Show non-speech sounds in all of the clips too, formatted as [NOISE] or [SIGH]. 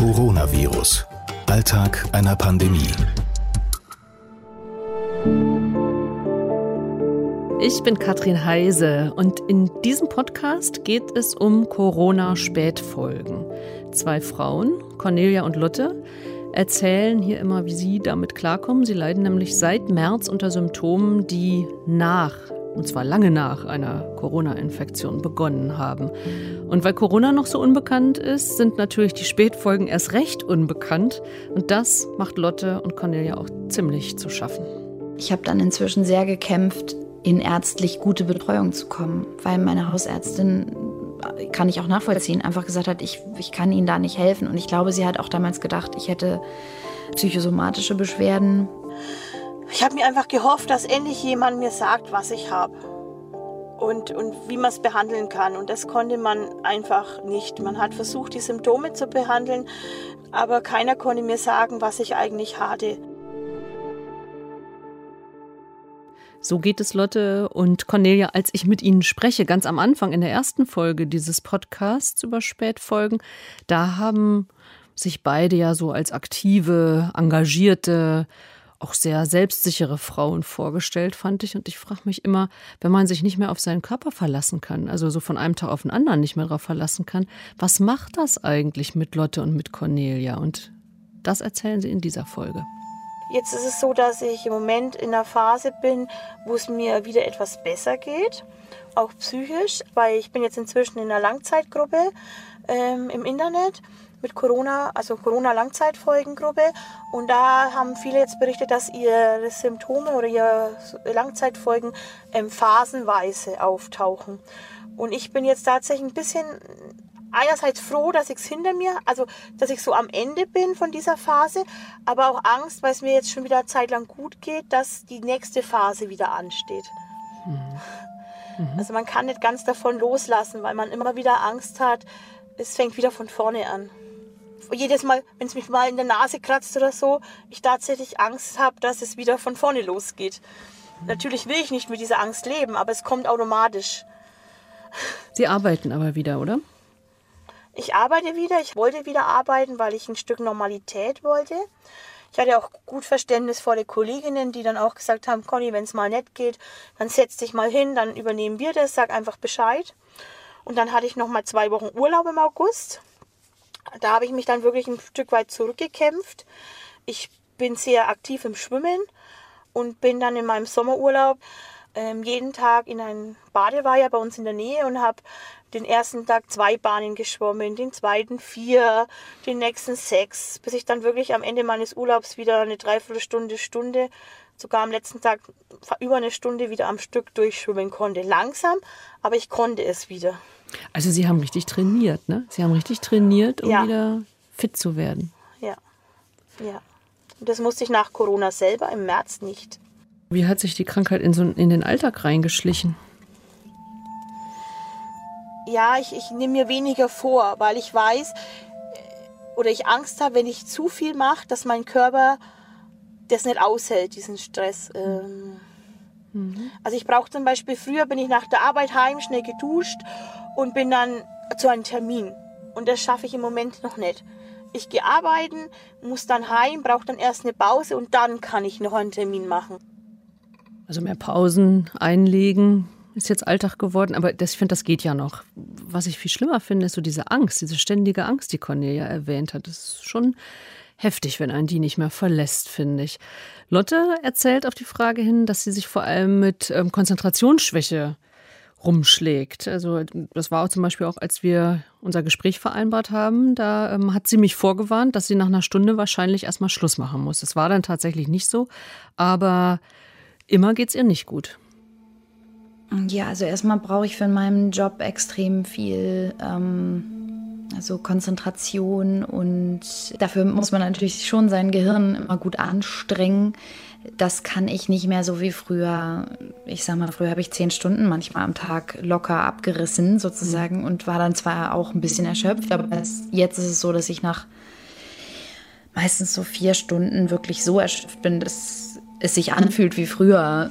Coronavirus. Alltag einer Pandemie. Ich bin Katrin Heise und in diesem Podcast geht es um Corona-Spätfolgen. Zwei Frauen, Cornelia und Lotte, erzählen hier immer, wie sie damit klarkommen. Sie leiden nämlich seit März unter Symptomen, die nach und zwar lange nach einer Corona-Infektion begonnen haben. Und weil Corona noch so unbekannt ist, sind natürlich die Spätfolgen erst recht unbekannt. Und das macht Lotte und Cornelia auch ziemlich zu schaffen. Ich habe dann inzwischen sehr gekämpft, in ärztlich gute Betreuung zu kommen, weil meine Hausärztin, kann ich auch nachvollziehen, einfach gesagt hat, ich, ich kann Ihnen da nicht helfen. Und ich glaube, sie hat auch damals gedacht, ich hätte psychosomatische Beschwerden ich habe mir einfach gehofft, dass endlich jemand mir sagt, was ich habe und, und wie man es behandeln kann. Und das konnte man einfach nicht. Man hat versucht, die Symptome zu behandeln, aber keiner konnte mir sagen, was ich eigentlich hatte. So geht es Lotte und Cornelia, als ich mit ihnen spreche, ganz am Anfang in der ersten Folge dieses Podcasts über Spätfolgen. Da haben sich beide ja so als aktive, engagierte, auch sehr selbstsichere Frauen vorgestellt, fand ich. Und ich frage mich immer, wenn man sich nicht mehr auf seinen Körper verlassen kann, also so von einem Tag auf den anderen nicht mehr darauf verlassen kann, was macht das eigentlich mit Lotte und mit Cornelia? Und das erzählen sie in dieser Folge. Jetzt ist es so, dass ich im Moment in einer Phase bin, wo es mir wieder etwas besser geht, auch psychisch, weil ich bin jetzt inzwischen in einer Langzeitgruppe ähm, im Internet mit Corona, also Corona-Langzeitfolgengruppe. Und da haben viele jetzt berichtet, dass ihre Symptome oder ihre Langzeitfolgen ähm, phasenweise auftauchen. Und ich bin jetzt tatsächlich ein bisschen einerseits froh, dass ich es hinter mir, also dass ich so am Ende bin von dieser Phase, aber auch Angst, weil es mir jetzt schon wieder eine Zeit lang gut geht, dass die nächste Phase wieder ansteht. Mhm. Mhm. Also man kann nicht ganz davon loslassen, weil man immer wieder Angst hat, es fängt wieder von vorne an jedes Mal, wenn es mich mal in der Nase kratzt oder so, ich tatsächlich Angst habe, dass es wieder von vorne losgeht. Natürlich will ich nicht mit dieser Angst leben, aber es kommt automatisch. Sie arbeiten aber wieder, oder? Ich arbeite wieder. Ich wollte wieder arbeiten, weil ich ein Stück Normalität wollte. Ich hatte auch gut verständnisvolle Kolleginnen, die dann auch gesagt haben, Conny, wenn es mal nett geht, dann setz dich mal hin, dann übernehmen wir das, sag einfach Bescheid. Und dann hatte ich noch mal zwei Wochen Urlaub im August da habe ich mich dann wirklich ein Stück weit zurückgekämpft. Ich bin sehr aktiv im Schwimmen und bin dann in meinem Sommerurlaub ähm, jeden Tag in ein Badeweiher bei uns in der Nähe und habe den ersten Tag zwei Bahnen geschwommen, den zweiten vier, den nächsten sechs, bis ich dann wirklich am Ende meines Urlaubs wieder eine Dreiviertelstunde, Stunde, sogar am letzten Tag über eine Stunde wieder am Stück durchschwimmen konnte. Langsam, aber ich konnte es wieder. Also Sie haben richtig trainiert, ne? Sie haben richtig trainiert, um ja. wieder fit zu werden. Ja, ja. Und das musste ich nach Corona selber im März nicht. Wie hat sich die Krankheit in, so, in den Alltag reingeschlichen? Ja, ich, ich nehme mir weniger vor, weil ich weiß äh, oder ich Angst habe, wenn ich zu viel mache, dass mein Körper das nicht aushält, diesen Stress. Ähm, mhm. Also ich brauche zum Beispiel, früher bin ich nach der Arbeit heim, schnell geduscht und bin dann zu einem Termin. Und das schaffe ich im Moment noch nicht. Ich gehe arbeiten, muss dann heim, brauche dann erst eine Pause und dann kann ich noch einen Termin machen. Also mehr Pausen einlegen ist jetzt Alltag geworden, aber das, ich finde, das geht ja noch. Was ich viel schlimmer finde, ist so diese Angst, diese ständige Angst, die Cornelia erwähnt hat. Das ist schon heftig, wenn einen die nicht mehr verlässt, finde ich. Lotte erzählt auf die Frage hin, dass sie sich vor allem mit ähm, Konzentrationsschwäche rumschlägt. Also das war auch zum Beispiel auch, als wir unser Gespräch vereinbart haben, da ähm, hat sie mich vorgewarnt, dass sie nach einer Stunde wahrscheinlich erstmal Schluss machen muss. Das war dann tatsächlich nicht so, aber immer geht es ihr nicht gut. Ja, also erstmal brauche ich für meinen Job extrem viel ähm, also Konzentration und dafür muss man natürlich schon sein Gehirn immer gut anstrengen. Das kann ich nicht mehr so wie früher. Ich sag mal, früher habe ich zehn Stunden manchmal am Tag locker abgerissen sozusagen und war dann zwar auch ein bisschen erschöpft, aber jetzt ist es so, dass ich nach meistens so vier Stunden wirklich so erschöpft bin, dass es sich anfühlt wie früher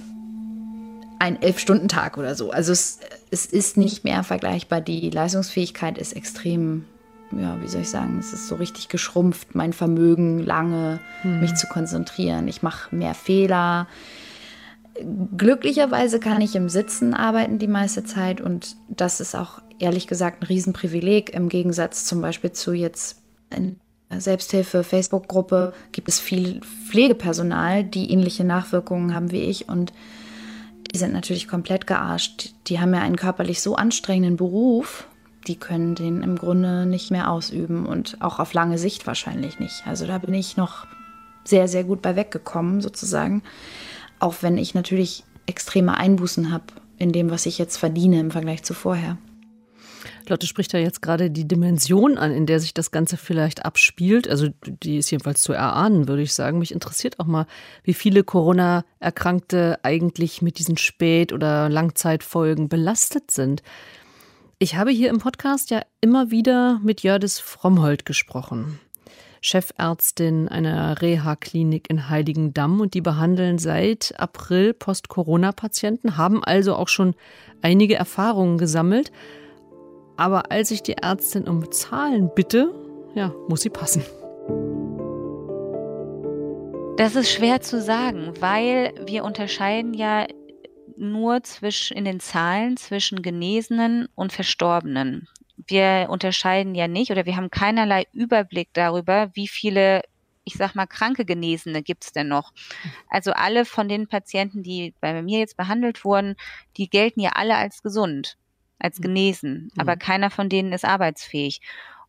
ein Elf-Stunden-Tag oder so. Also es, es ist nicht mehr vergleichbar. Die Leistungsfähigkeit ist extrem ja, wie soll ich sagen, es ist so richtig geschrumpft, mein Vermögen lange, mhm. mich zu konzentrieren. Ich mache mehr Fehler. Glücklicherweise kann ich im Sitzen arbeiten die meiste Zeit und das ist auch ehrlich gesagt ein Riesenprivileg im Gegensatz zum Beispiel zu jetzt in Selbsthilfe, Facebook-Gruppe gibt es viel Pflegepersonal, die ähnliche Nachwirkungen haben wie ich und die sind natürlich komplett gearscht. Die haben ja einen körperlich so anstrengenden Beruf, die können den im Grunde nicht mehr ausüben und auch auf lange Sicht wahrscheinlich nicht. Also da bin ich noch sehr, sehr gut bei weggekommen sozusagen, auch wenn ich natürlich extreme Einbußen habe in dem, was ich jetzt verdiene im Vergleich zu vorher. Lotte spricht ja jetzt gerade die Dimension an, in der sich das Ganze vielleicht abspielt. Also die ist jedenfalls zu erahnen, würde ich sagen. Mich interessiert auch mal, wie viele Corona-Erkrankte eigentlich mit diesen Spät- oder Langzeitfolgen belastet sind. Ich habe hier im Podcast ja immer wieder mit Jördis Frommhold gesprochen. Chefärztin einer Reha-Klinik in Heiligendamm und die behandeln seit April Post-Corona-Patienten, haben also auch schon einige Erfahrungen gesammelt. Aber als ich die Ärztin um Zahlen bitte, ja, muss sie passen. Das ist schwer zu sagen, weil wir unterscheiden ja nur zwischen, in den Zahlen zwischen Genesenen und Verstorbenen. Wir unterscheiden ja nicht oder wir haben keinerlei Überblick darüber, wie viele ich sag mal, kranke Genesene gibt es denn noch? Also alle von den Patienten, die bei mir jetzt behandelt wurden, die gelten ja alle als gesund als hm. genesen, mhm. aber keiner von denen ist arbeitsfähig.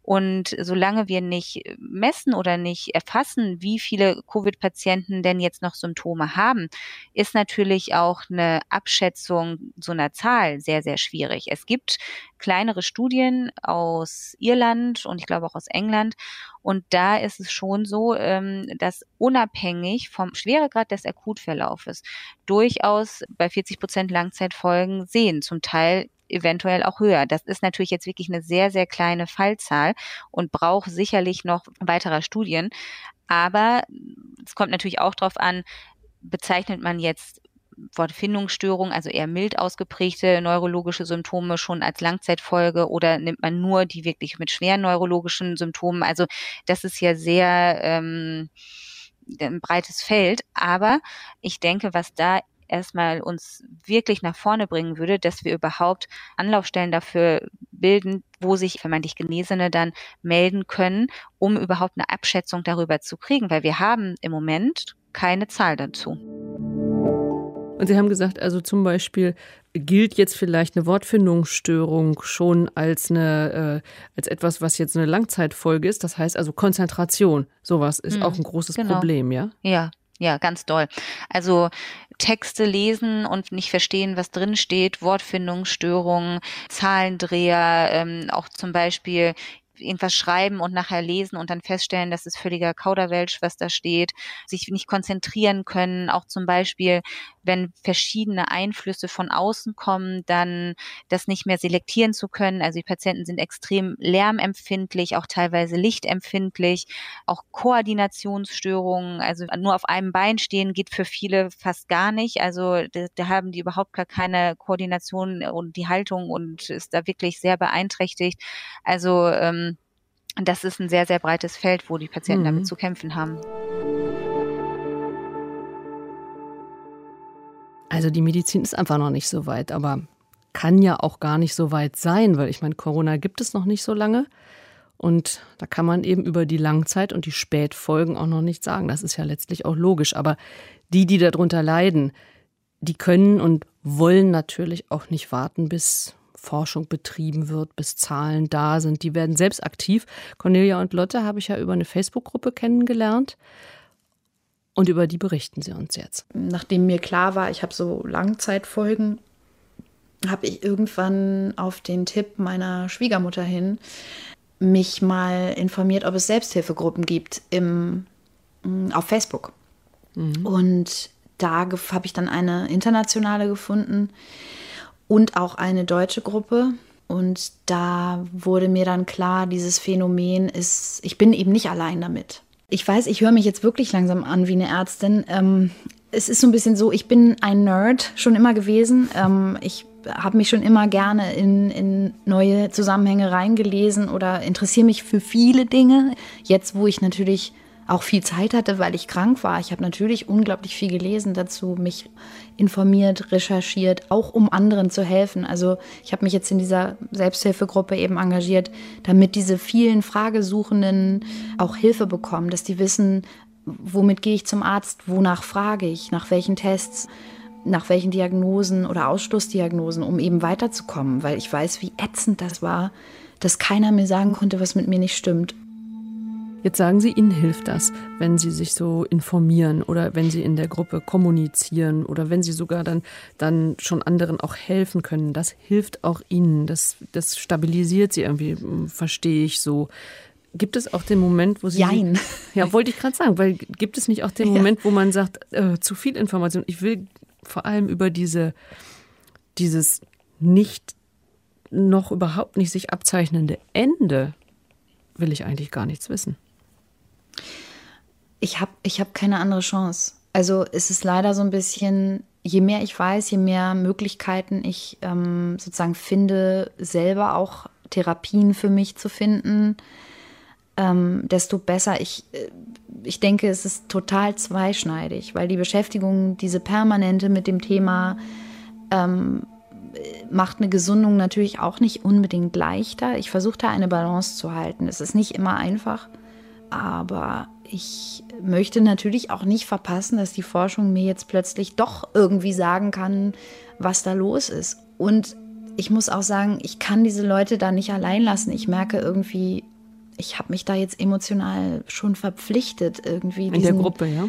Und solange wir nicht messen oder nicht erfassen, wie viele Covid-Patienten denn jetzt noch Symptome haben, ist natürlich auch eine Abschätzung so einer Zahl sehr, sehr schwierig. Es gibt kleinere Studien aus Irland und ich glaube auch aus England. Und da ist es schon so, ähm, dass unabhängig vom Schweregrad des Akutverlaufes durchaus bei 40 Prozent Langzeitfolgen sehen, zum Teil eventuell auch höher. Das ist natürlich jetzt wirklich eine sehr, sehr kleine Fallzahl und braucht sicherlich noch weiterer Studien. Aber es kommt natürlich auch darauf an, bezeichnet man jetzt Wortfindungsstörung, also eher mild ausgeprägte neurologische Symptome schon als Langzeitfolge oder nimmt man nur die wirklich mit schweren neurologischen Symptomen? Also das ist ja sehr ähm, ein breites Feld, aber ich denke, was da erstmal uns wirklich nach vorne bringen würde, dass wir überhaupt Anlaufstellen dafür bilden, wo sich vermeintlich Genesene dann melden können, um überhaupt eine Abschätzung darüber zu kriegen, weil wir haben im Moment keine Zahl dazu. Und Sie haben gesagt, also zum Beispiel gilt jetzt vielleicht eine Wortfindungsstörung schon als eine äh, als etwas, was jetzt eine Langzeitfolge ist. Das heißt also Konzentration. Sowas ist mhm, auch ein großes genau. Problem, ja? Ja, ja, ganz doll. Also Texte lesen und nicht verstehen, was drin steht, Wortfindungsstörungen, Zahlendreher, ähm, auch zum Beispiel irgendwas schreiben und nachher lesen und dann feststellen, das ist völliger Kauderwelsch, was da steht, sich nicht konzentrieren können, auch zum Beispiel, wenn verschiedene Einflüsse von außen kommen, dann das nicht mehr selektieren zu können. Also die Patienten sind extrem lärmempfindlich, auch teilweise lichtempfindlich, auch Koordinationsstörungen, also nur auf einem Bein stehen geht für viele fast gar nicht. Also da, da haben die überhaupt gar keine Koordination und die Haltung und ist da wirklich sehr beeinträchtigt. Also ähm, das ist ein sehr, sehr breites Feld, wo die Patienten mhm. damit zu kämpfen haben. Also die Medizin ist einfach noch nicht so weit, aber kann ja auch gar nicht so weit sein, weil ich meine, Corona gibt es noch nicht so lange. Und da kann man eben über die Langzeit und die Spätfolgen auch noch nicht sagen. Das ist ja letztlich auch logisch. Aber die, die darunter leiden, die können und wollen natürlich auch nicht warten, bis Forschung betrieben wird, bis Zahlen da sind. Die werden selbst aktiv. Cornelia und Lotte habe ich ja über eine Facebook-Gruppe kennengelernt. Und über die berichten sie uns jetzt. Nachdem mir klar war, ich habe so Langzeitfolgen, habe ich irgendwann auf den Tipp meiner Schwiegermutter hin mich mal informiert, ob es Selbsthilfegruppen gibt im, mm, auf Facebook. Mhm. Und da habe ich dann eine internationale gefunden, und auch eine deutsche Gruppe. Und da wurde mir dann klar, dieses Phänomen ist, ich bin eben nicht allein damit. Ich weiß, ich höre mich jetzt wirklich langsam an wie eine Ärztin. Ähm, es ist so ein bisschen so, ich bin ein Nerd schon immer gewesen. Ähm, ich habe mich schon immer gerne in, in neue Zusammenhänge reingelesen oder interessiere mich für viele Dinge. Jetzt, wo ich natürlich auch viel Zeit hatte, weil ich krank war. Ich habe natürlich unglaublich viel gelesen dazu, mich informiert, recherchiert, auch um anderen zu helfen. Also ich habe mich jetzt in dieser Selbsthilfegruppe eben engagiert, damit diese vielen Fragesuchenden auch Hilfe bekommen, dass die wissen, womit gehe ich zum Arzt, wonach frage ich, nach welchen Tests nach welchen Diagnosen oder Ausschlussdiagnosen, um eben weiterzukommen, weil ich weiß, wie ätzend das war, dass keiner mir sagen konnte, was mit mir nicht stimmt. Jetzt sagen Sie, Ihnen hilft das, wenn Sie sich so informieren oder wenn Sie in der Gruppe kommunizieren oder wenn Sie sogar dann, dann schon anderen auch helfen können. Das hilft auch Ihnen. Das, das stabilisiert Sie irgendwie, hm, verstehe ich so. Gibt es auch den Moment, wo Sie. Jein. [LAUGHS] Ja, wollte ich gerade sagen, weil gibt es nicht auch den Moment, wo man sagt, äh, zu viel Information, ich will vor allem über diese, dieses nicht noch überhaupt nicht sich abzeichnende Ende will ich eigentlich gar nichts wissen ich habe ich hab keine andere Chance. Also es ist leider so ein bisschen, je mehr ich weiß, je mehr Möglichkeiten ich ähm, sozusagen finde, selber auch Therapien für mich zu finden, ähm, desto besser. Ich, äh, ich denke, es ist total zweischneidig, weil die Beschäftigung, diese permanente mit dem Thema, ähm, macht eine Gesundung natürlich auch nicht unbedingt leichter. Ich versuche da eine Balance zu halten. Es ist nicht immer einfach, aber ich möchte natürlich auch nicht verpassen, dass die Forschung mir jetzt plötzlich doch irgendwie sagen kann, was da los ist. Und ich muss auch sagen, ich kann diese Leute da nicht allein lassen. Ich merke irgendwie, ich habe mich da jetzt emotional schon verpflichtet irgendwie. In der Gruppe, ja?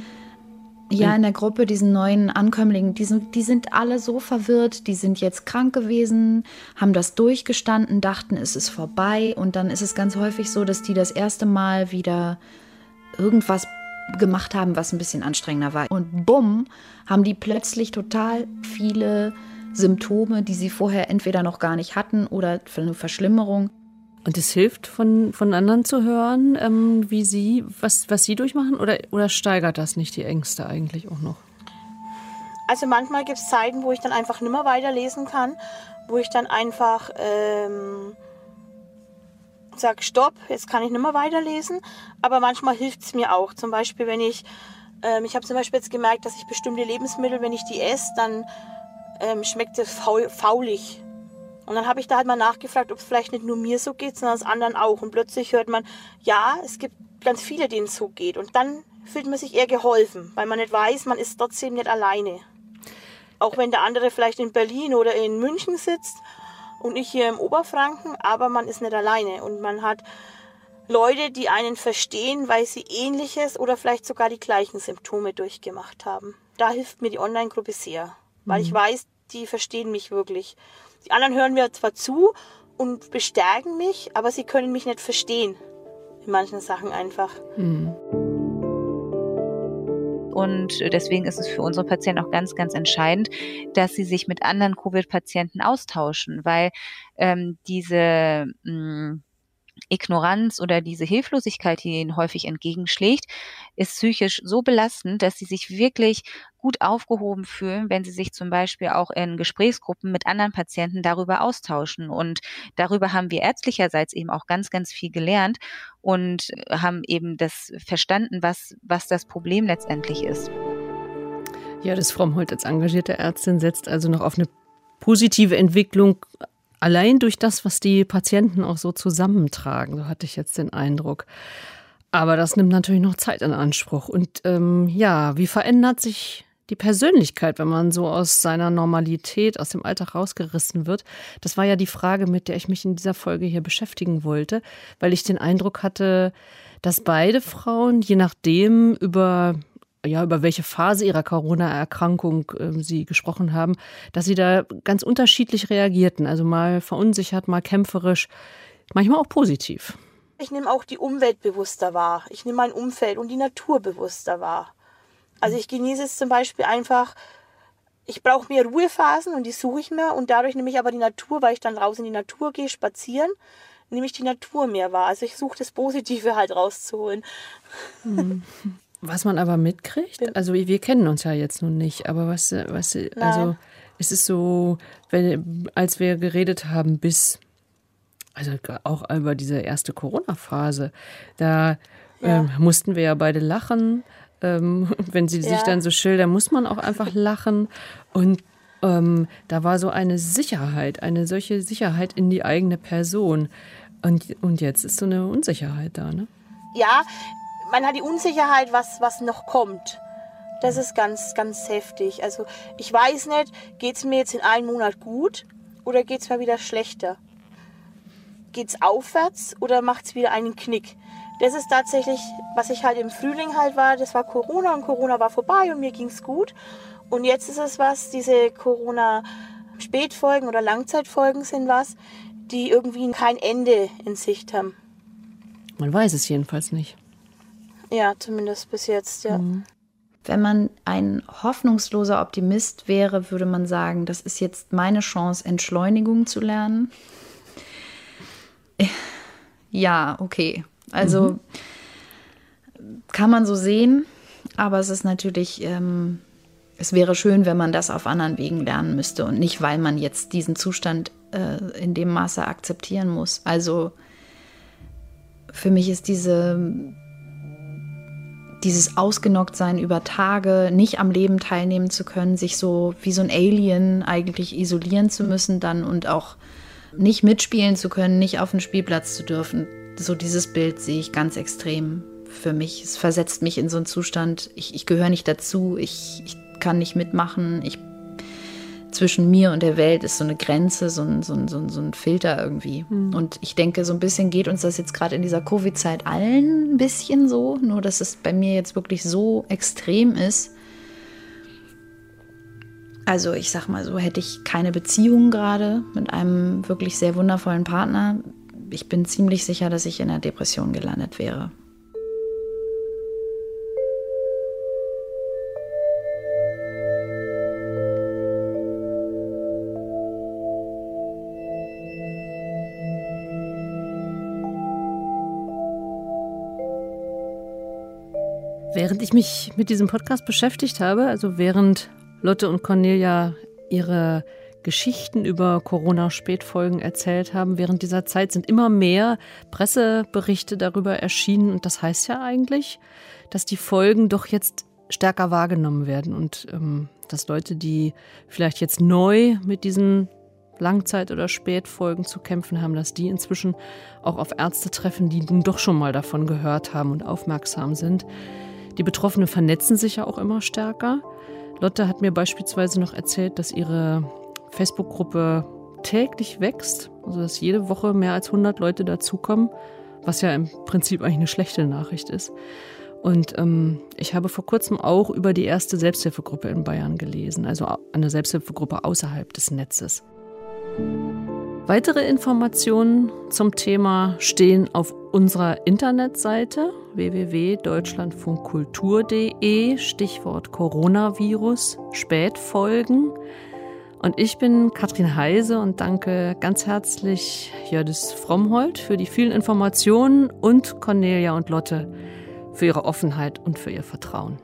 Ja, in der Gruppe, diesen neuen Ankömmlingen, die sind, die sind alle so verwirrt, die sind jetzt krank gewesen, haben das durchgestanden, dachten, es ist vorbei und dann ist es ganz häufig so, dass die das erste Mal wieder irgendwas gemacht haben, was ein bisschen anstrengender war. Und bumm, haben die plötzlich total viele Symptome, die sie vorher entweder noch gar nicht hatten oder für eine Verschlimmerung. Und es hilft, von, von anderen zu hören, ähm, wie sie, was, was sie durchmachen, oder, oder steigert das nicht die Ängste eigentlich auch noch? Also manchmal gibt es Zeiten, wo ich dann einfach nimmer weiterlesen kann, wo ich dann einfach ähm, sage, stopp, jetzt kann ich nicht mehr weiterlesen. Aber manchmal hilft es mir auch. Zum Beispiel, wenn ich, ähm, ich habe zum Beispiel jetzt gemerkt, dass ich bestimmte Lebensmittel, wenn ich die esse, dann ähm, schmeckt es faul, faulig. Und dann habe ich da halt mal nachgefragt, ob es vielleicht nicht nur mir so geht, sondern es anderen auch. Und plötzlich hört man, ja, es gibt ganz viele, denen es so geht. Und dann fühlt man sich eher geholfen, weil man nicht weiß, man ist trotzdem nicht alleine. Auch wenn der andere vielleicht in Berlin oder in München sitzt und ich hier im Oberfranken, aber man ist nicht alleine und man hat Leute, die einen verstehen, weil sie ähnliches oder vielleicht sogar die gleichen Symptome durchgemacht haben. Da hilft mir die Online-Gruppe sehr, weil mhm. ich weiß, die verstehen mich wirklich. Die anderen hören mir zwar zu und bestärken mich, aber sie können mich nicht verstehen. In manchen Sachen einfach. Mhm. Und deswegen ist es für unsere Patienten auch ganz, ganz entscheidend, dass sie sich mit anderen Covid-Patienten austauschen, weil ähm, diese mh, hm, Ignoranz oder diese Hilflosigkeit, die ihnen häufig entgegenschlägt, ist psychisch so belastend, dass sie sich wirklich gut aufgehoben fühlen, wenn sie sich zum Beispiel auch in Gesprächsgruppen mit anderen Patienten darüber austauschen. Und darüber haben wir ärztlicherseits eben auch ganz, ganz viel gelernt und haben eben das verstanden, was, was das Problem letztendlich ist. Ja, das Frommholt als engagierte Ärztin setzt also noch auf eine positive Entwicklung Allein durch das, was die Patienten auch so zusammentragen, so hatte ich jetzt den Eindruck. Aber das nimmt natürlich noch Zeit in Anspruch. Und ähm, ja, wie verändert sich die Persönlichkeit, wenn man so aus seiner Normalität, aus dem Alltag rausgerissen wird? Das war ja die Frage, mit der ich mich in dieser Folge hier beschäftigen wollte, weil ich den Eindruck hatte, dass beide Frauen, je nachdem, über ja, über welche Phase ihrer Corona-Erkrankung äh, Sie gesprochen haben, dass Sie da ganz unterschiedlich reagierten. Also mal verunsichert, mal kämpferisch, manchmal auch positiv. Ich nehme auch die Umwelt bewusster wahr. Ich nehme mein Umfeld und die Natur bewusster wahr. Also ich genieße es zum Beispiel einfach, ich brauche mehr Ruhephasen und die suche ich mir und dadurch nehme ich aber die Natur, weil ich dann raus in die Natur gehe, spazieren, nehme ich die Natur mehr wahr. Also ich suche das Positive halt rauszuholen. Mhm. [LAUGHS] Was man aber mitkriegt, also wir kennen uns ja jetzt nun nicht, aber was, was also es ist so, wenn, als wir geredet haben, bis, also auch über diese erste Corona-Phase, da ja. ähm, mussten wir ja beide lachen. Ähm, [LAUGHS] wenn sie sich dann so schildern, muss man auch einfach [LAUGHS] lachen. Und ähm, da war so eine Sicherheit, eine solche Sicherheit in die eigene Person. Und, und jetzt ist so eine Unsicherheit da, ne? Ja, man hat die Unsicherheit, was, was noch kommt. Das ist ganz, ganz heftig. Also ich weiß nicht, geht es mir jetzt in einem Monat gut oder geht es mir wieder schlechter? Geht es aufwärts oder macht es wieder einen Knick? Das ist tatsächlich, was ich halt im Frühling halt war, das war Corona und Corona war vorbei und mir ging es gut. Und jetzt ist es was, diese Corona-Spätfolgen oder Langzeitfolgen sind was, die irgendwie kein Ende in Sicht haben. Man weiß es jedenfalls nicht. Ja, zumindest bis jetzt, ja. Mhm. Wenn man ein hoffnungsloser Optimist wäre, würde man sagen, das ist jetzt meine Chance, Entschleunigung zu lernen. [LAUGHS] Ja, okay. Also mhm. kann man so sehen, aber es ist natürlich, ähm, es wäre schön, wenn man das auf anderen Wegen lernen müsste und nicht, weil man jetzt diesen Zustand äh, in dem Maße akzeptieren muss. Also für mich ist diese dieses Ausgenocktsein über Tage, nicht am Leben teilnehmen zu können, sich so wie so ein Alien eigentlich isolieren zu müssen dann und auch nicht mitspielen zu können, nicht auf den Spielplatz zu dürfen. So dieses Bild sehe ich ganz extrem für mich. Es versetzt mich in so einen Zustand, ich, ich gehöre nicht dazu, ich, ich kann nicht mitmachen, ich zwischen mir und der Welt ist so eine Grenze, so ein, so ein, so ein, so ein Filter irgendwie. Mhm. Und ich denke, so ein bisschen geht uns das jetzt gerade in dieser Covid-Zeit allen ein bisschen so, nur dass es bei mir jetzt wirklich so extrem ist. Also ich sag mal so, hätte ich keine Beziehung gerade mit einem wirklich sehr wundervollen Partner, ich bin ziemlich sicher, dass ich in einer Depression gelandet wäre. Während ich mich mit diesem Podcast beschäftigt habe, also während Lotte und Cornelia ihre Geschichten über Corona-Spätfolgen erzählt haben, während dieser Zeit sind immer mehr Presseberichte darüber erschienen. Und das heißt ja eigentlich, dass die Folgen doch jetzt stärker wahrgenommen werden und ähm, dass Leute, die vielleicht jetzt neu mit diesen Langzeit- oder Spätfolgen zu kämpfen haben, dass die inzwischen auch auf Ärzte treffen, die nun doch schon mal davon gehört haben und aufmerksam sind. Die Betroffenen vernetzen sich ja auch immer stärker. Lotte hat mir beispielsweise noch erzählt, dass ihre Facebook-Gruppe täglich wächst, also dass jede Woche mehr als 100 Leute dazukommen, was ja im Prinzip eigentlich eine schlechte Nachricht ist. Und ähm, ich habe vor kurzem auch über die erste Selbsthilfegruppe in Bayern gelesen, also eine Selbsthilfegruppe außerhalb des Netzes. Weitere Informationen zum Thema stehen auf unserer Internetseite www.deutschlandfunkkultur.de, Stichwort Coronavirus, Spätfolgen. Und ich bin Katrin Heise und danke ganz herzlich Jördis Frommhold für die vielen Informationen und Cornelia und Lotte für ihre Offenheit und für ihr Vertrauen.